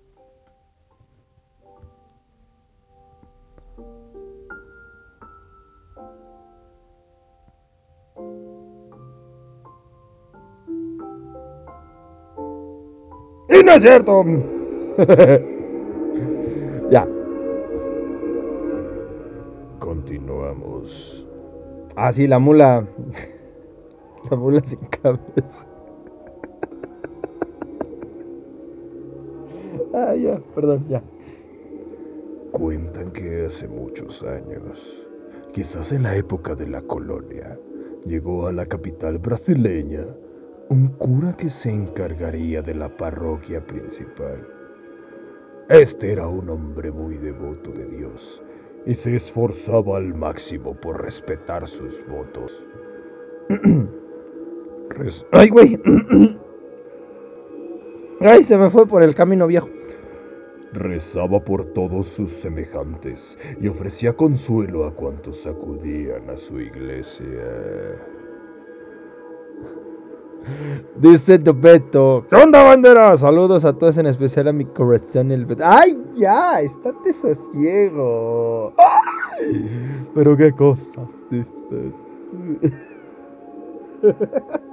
A: Y no es cierto. <laughs> ya. Ah, sí, la mula. <laughs> La mula sin cabeza. <laughs> Ah, ya, perdón, ya.
B: Cuentan que hace muchos años, quizás en la época de la colonia, llegó a la capital brasileña un cura que se encargaría de la parroquia principal. Este era un hombre muy devoto de Dios y se esforzaba al máximo por respetar sus votos. <clears throat>
A: Ay, güey. <clears throat> Ay, se me fue por el camino viejo.
B: Rezaba por todos sus semejantes y ofrecía consuelo a cuantos acudían a su iglesia.
A: Dice Beto. ¿Qué onda, bandera? Saludos a todos, en especial a mi corazón, el Beto. ¡Ay, ya! Estate sosiego. ¡Ay! Pero qué cosas dices. <laughs>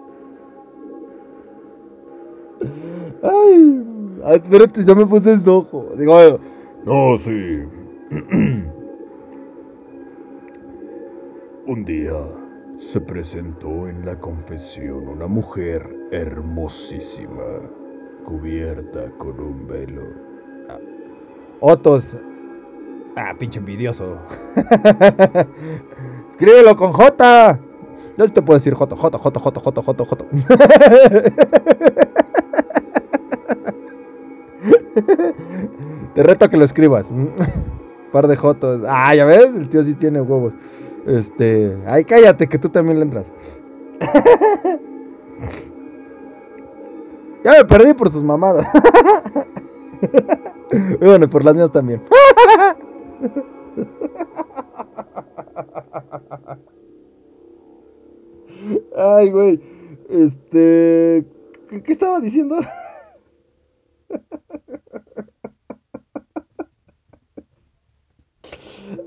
A: Ay, ah, espérate, ya me puse ojo. Digo,
B: No, sí. <clears throat> Un día se presentó en la confesión una mujer hermosísima, cubierta con un velo.
A: Otos. Ah, pinche envidioso. <laughs> Escríbelo con J. Sí te puedo decir J, J, J, J, J, J, J. <laughs> Te reto a que lo escribas. <laughs> Par de Jotos. Ah, ya ves, el tío sí tiene huevos. Este. Ay, cállate, que tú también le entras. ya me perdí por sus mamadas. <laughs> Bueno, por las mías también. <laughs> Ay, güey. Este. ¿Qué, qué estaba diciendo? <laughs>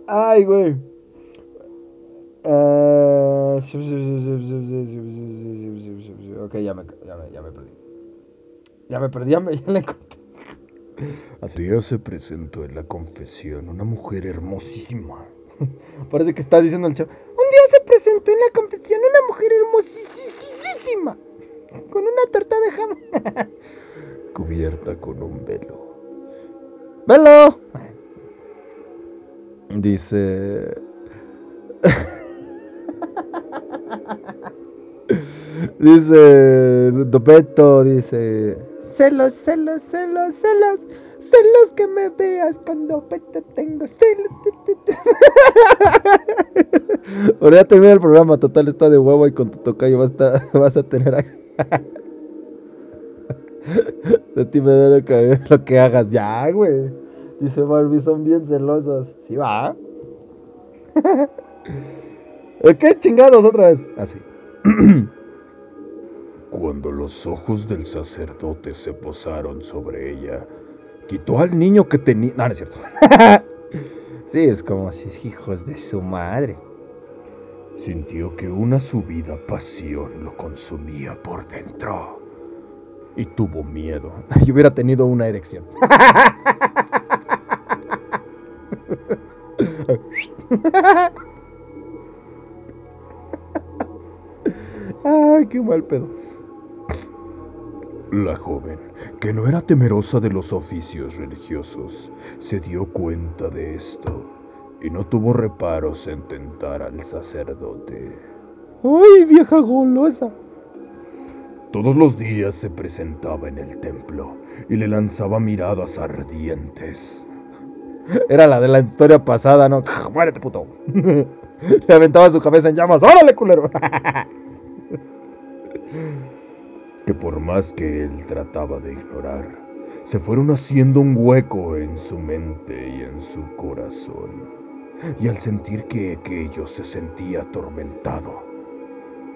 A: Ay, güey. Ah, ok, ya me, ya me, ya me perdí. Ya me perdí, ya me ya la encontré.
B: Así día se presentó en la confesión una mujer hermosísima.
A: Parece que está diciendo el chavo. Un día se presentó en la confesión una mujer hermosísima. Con una torta de jamón.
B: cubierta con un velo.
A: ¡Velo! Dice. <laughs> dice. Dopeto, dice. Celos, celos, celos, celos. Celos que me veas cuando peto tengo celos. <laughs> Ahora ya termina el programa, total está de huevo y con tu tocayo vas a, <laughs> vas a tener a- De ti me da lo que, lo que hagas. Ya, güey. Dice Barbie, son bien celosas. Sí, va. ¿Qué chingados otra vez? Así. <clears throat>
B: Cuando los ojos del sacerdote se posaron sobre ella, quitó al niño que tenía...
A: No, no es cierto. <laughs> sí, es como si es hijos de su madre.
B: Sintió que una subida pasión lo consumía por dentro. Y tuvo miedo. <laughs>
A: Yo hubiera tenido una erección. <laughs> Ay, qué mal pedo.
B: La joven, que no era temerosa de los oficios religiosos, se dio cuenta de esto y no tuvo reparos en tentar al sacerdote.
A: Ay, vieja golosa.
B: Todos los días se presentaba en el templo y le lanzaba miradas ardientes.
A: Era la de la historia pasada, ¿no? <laughs> Muérete, puto. <laughs> Le aventaba su cabeza en llamas. ¡Órale, culero! <laughs>
B: que por más que él trataba de ignorar, se fueron haciendo un hueco en su mente y en su corazón. Y al sentir que aquello se sentía atormentado,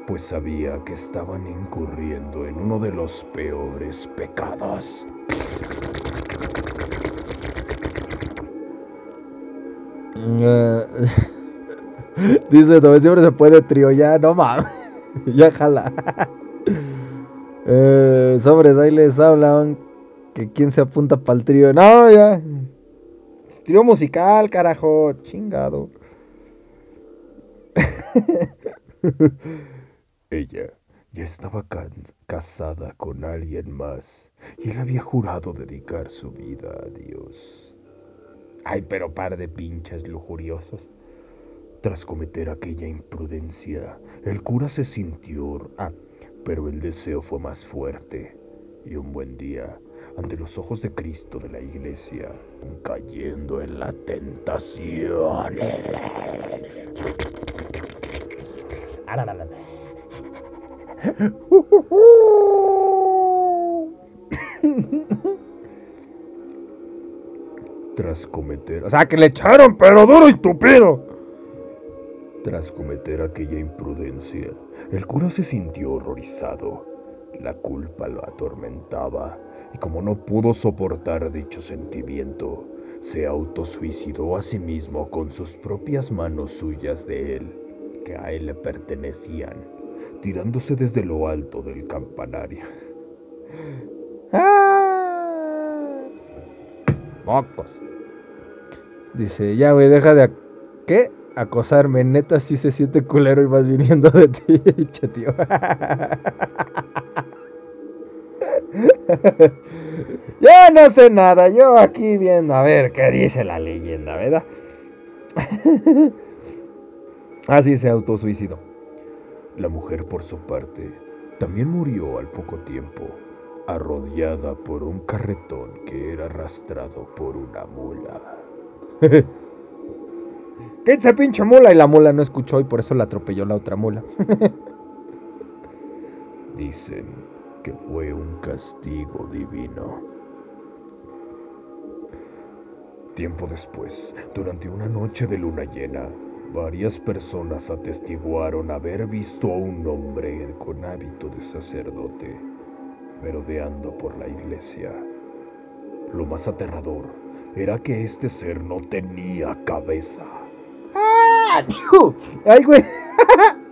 B: pues sabía que estaban incurriendo en uno de los peores pecados. <laughs>
A: Dice, no, siempre se puede trío, ya, no mames. <laughs> ya jala. <laughs> Eh, sobres, ahí les hablan que quién se apunta para el trío. No, ya. Es trío musical, carajo. Chingado. <laughs>
B: Ella ya estaba casada con alguien más y él había jurado dedicar su vida a Dios.
A: Ay, pero par de pinches lujuriosos.
B: Tras cometer aquella imprudencia, el cura se sintió... Ah, pero el deseo fue más fuerte. Y un buen día, ante los ojos de Cristo de la iglesia, cayendo en la tentación. Tras cometer...
C: O sea, que le echaron, pero duro y tupido.
B: Tras cometer aquella imprudencia, el cura se sintió horrorizado. La culpa lo atormentaba y como no pudo soportar dicho sentimiento, se autosuicidó a sí mismo con sus propias manos suyas de él, que a él le pertenecían, tirándose desde lo alto del campanario.
A: ¡Ah! Mocos. Dice, ya, güey, deja de... ac- ¿Qué? Acosarme. Neta, sí se siente culero y vas viniendo de ti, <laughs> tío. <laughs> Yo no sé nada. Yo aquí viendo a ver qué dice la leyenda, ¿verdad? <laughs> Así se autosuicidó.
B: La mujer, por su parte, también murió al poco tiempo, arrodillada por un carretón que era arrastrado por una mula.
A: ¿Qué dice pinche mula? Y la mula no escuchó y por eso la atropelló la otra mula. <laughs>
B: Dicen que fue un castigo divino. Tiempo después, durante una noche de luna llena, varias personas atestiguaron haber visto a un hombre con hábito de sacerdote merodeando por la iglesia. Lo más aterrador era que este ser no tenía cabeza
A: ¡Ay, güey! <laughs>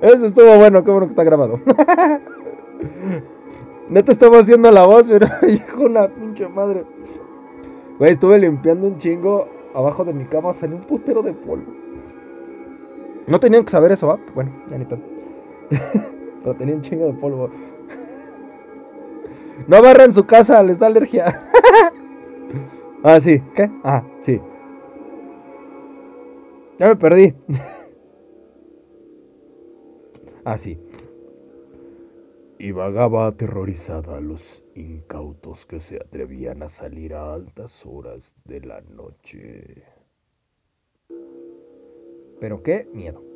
A: Eso estuvo bueno, qué bueno que está grabado. <laughs> Neta estaba haciendo la voz, pero <laughs> hijo una pinche madre. Güey, estuve limpiando un chingo. Abajo de mi cama salió un putero de polvo. No tenían que saber eso, ¿va? Bueno, ya ni pedo. pero tenía un chingo de polvo. No barran su casa, les da alergia. Ah, sí. ¿Qué? Ah, sí. Ya me perdí. <laughs> ah, sí.
B: Y vagaba aterrorizada a los incautos que se atrevían a salir a altas horas de la noche.
A: Pero qué miedo.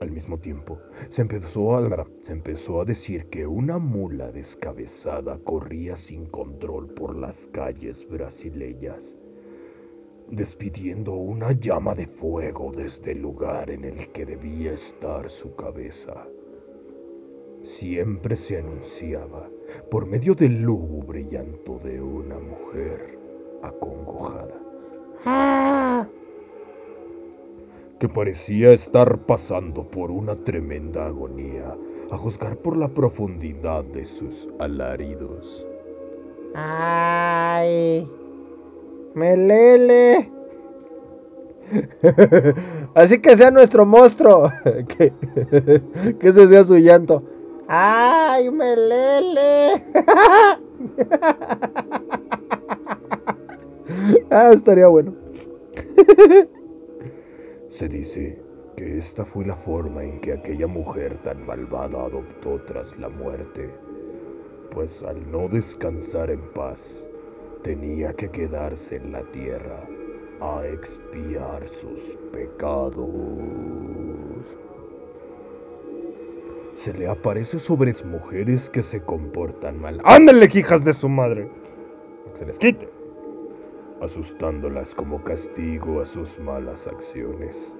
B: Al mismo tiempo, se empezó a, se empezó a decir que una mula descabezada corría sin control por las calles brasileñas, despidiendo una llama de fuego desde el lugar en el que debía estar su cabeza. Siempre se anunciaba por medio del lúgubre llanto de una mujer acongojada. Que parecía estar pasando por una tremenda agonía, a juzgar por la profundidad de sus alaridos.
A: ¡Ay! ¡Melele! <laughs> Así que sea nuestro monstruo. <laughs> que, <laughs> que ese sea su llanto. ¡Ay, Melele! ah, estaría bueno.
B: Se dice que esta fue la forma en que aquella mujer tan malvada adoptó tras la muerte, pues al no descansar en paz, tenía que quedarse en la tierra a expiar sus pecados. Se le aparece sobre mujeres que se comportan mal.
C: ¡Ándale, hijas de su madre! Que se les quite.
B: Asustándolas como castigo a sus malas acciones.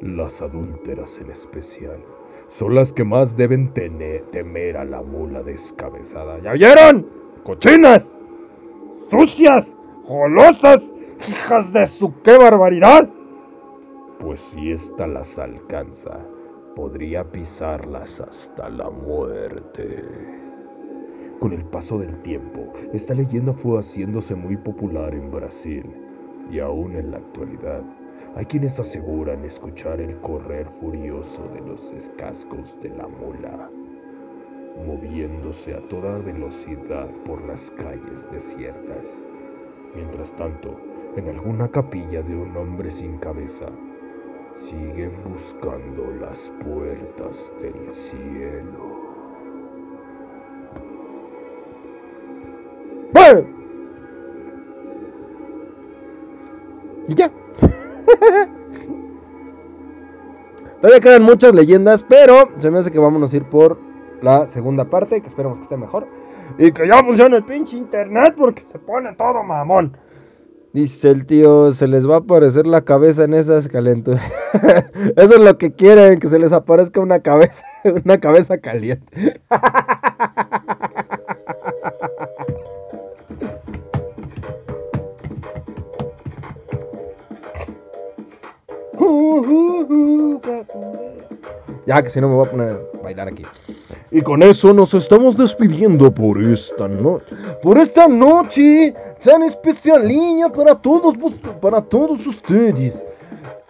B: Las adúlteras en especial son las que más deben tener, temer a la mula descabezada.
C: ¿Ya oyeron? ¡Cochinas! ¡Sucias! ¡Golosas! ¡Hijas de su qué barbaridad!
B: Pues si ésta las alcanza, podría pisarlas hasta la muerte. Con el paso del tiempo, esta leyenda fue haciéndose muy popular en Brasil y aún en la actualidad hay quienes aseguran escuchar el correr furioso de los escascos de la mula, moviéndose a toda velocidad por las calles desiertas. Mientras tanto, en alguna capilla de un hombre sin cabeza, siguen buscando las puertas del cielo.
C: ¡Bueno!
A: Y ya. <laughs> Todavía quedan muchas leyendas, pero se me hace que vámonos a ir por la segunda parte, que esperemos que esté mejor.
C: Y que ya funcione el pinche internet porque se pone todo mamón.
A: Dice el tío, se les va a aparecer la cabeza en esas calenturas. <laughs> Eso es lo que quieren, que se les aparezca una cabeza, <laughs> una cabeza caliente. Ya que si no me voy a poner a bailar aquí.
B: Y con eso nos estamos despidiendo por esta noche.
A: Por esta noche tan especialina para todos, vos- para todos ustedes.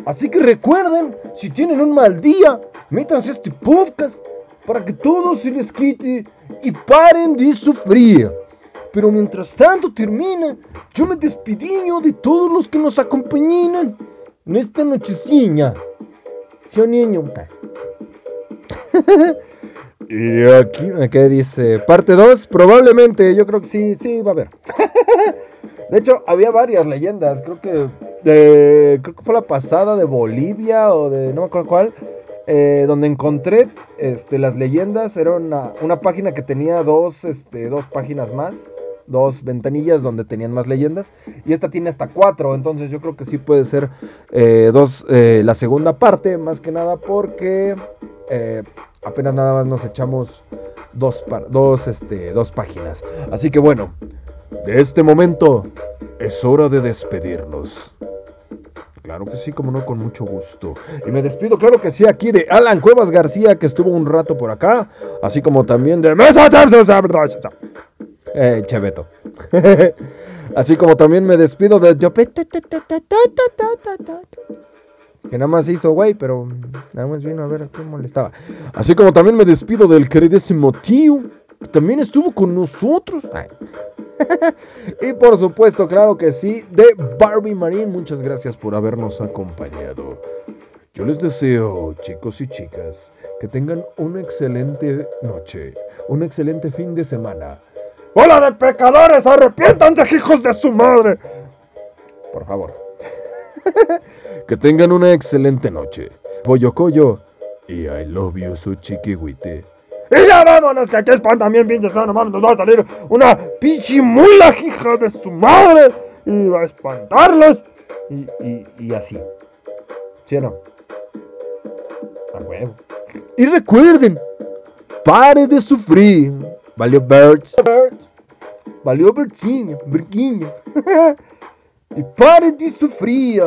A: Así que recuerden, si tienen un mal día, métanse este podcast para que todo se les quite y paren de sufrir. Pero mientras tanto termina, yo me despidiño de todos los que nos acompañan en esta nochecilla. ¿Sí o niño? <laughs>
B: Y aquí
A: ¿Qué dice? Parte 2, probablemente, yo creo que sí, sí va a haber. <laughs> De hecho, había varias leyendas, creo que de, creo que fue la pasada de Bolivia o de no me acuerdo cuál, eh, donde encontré este, las leyendas, era una, una página que tenía dos, este, dos páginas más, dos ventanillas donde tenían más leyendas, y esta tiene hasta cuatro, entonces yo creo que sí puede ser eh, dos, eh, la segunda parte, más que nada porque eh, apenas nada más nos echamos dos, dos, este, dos páginas. Así que bueno,
B: de este momento es hora de despedirnos. claro que sí, como no, con mucho gusto. Y me despido, claro que sí, aquí de Alan Cuevas García, que estuvo un rato por acá, así como también de Mesa eh, Cheveto. <laughs> así como también me despido de que nada más hizo güey, pero nada más vino a ver qué molestaba. Así como también me despido del queridísimo tío, que también estuvo con nosotros. <laughs> Y por supuesto, claro que sí, de Barbie Marín. Muchas gracias por habernos acompañado. Yo les deseo, chicos y chicas, que tengan una excelente noche, un excelente fin de semana.
A: ¡Hola de pecadores! ¡Arrepiéntanse, hijos de su madre!
B: Por favor. <laughs> que tengan una excelente noche. Pollo Coyo y I love you, su chiquihuite.
A: Y ya vámonos, que aquí espantan bien pinches, no mames, nos va a salir una pichimula, hija de su madre, y va a espantarlos, y, y, y así. ¿Sí o no? A huevo.
B: Y recuerden, pare de sufrir. Valió Birds. Valió Bertinho, Briquinho. y <laughs> pare de sufrir.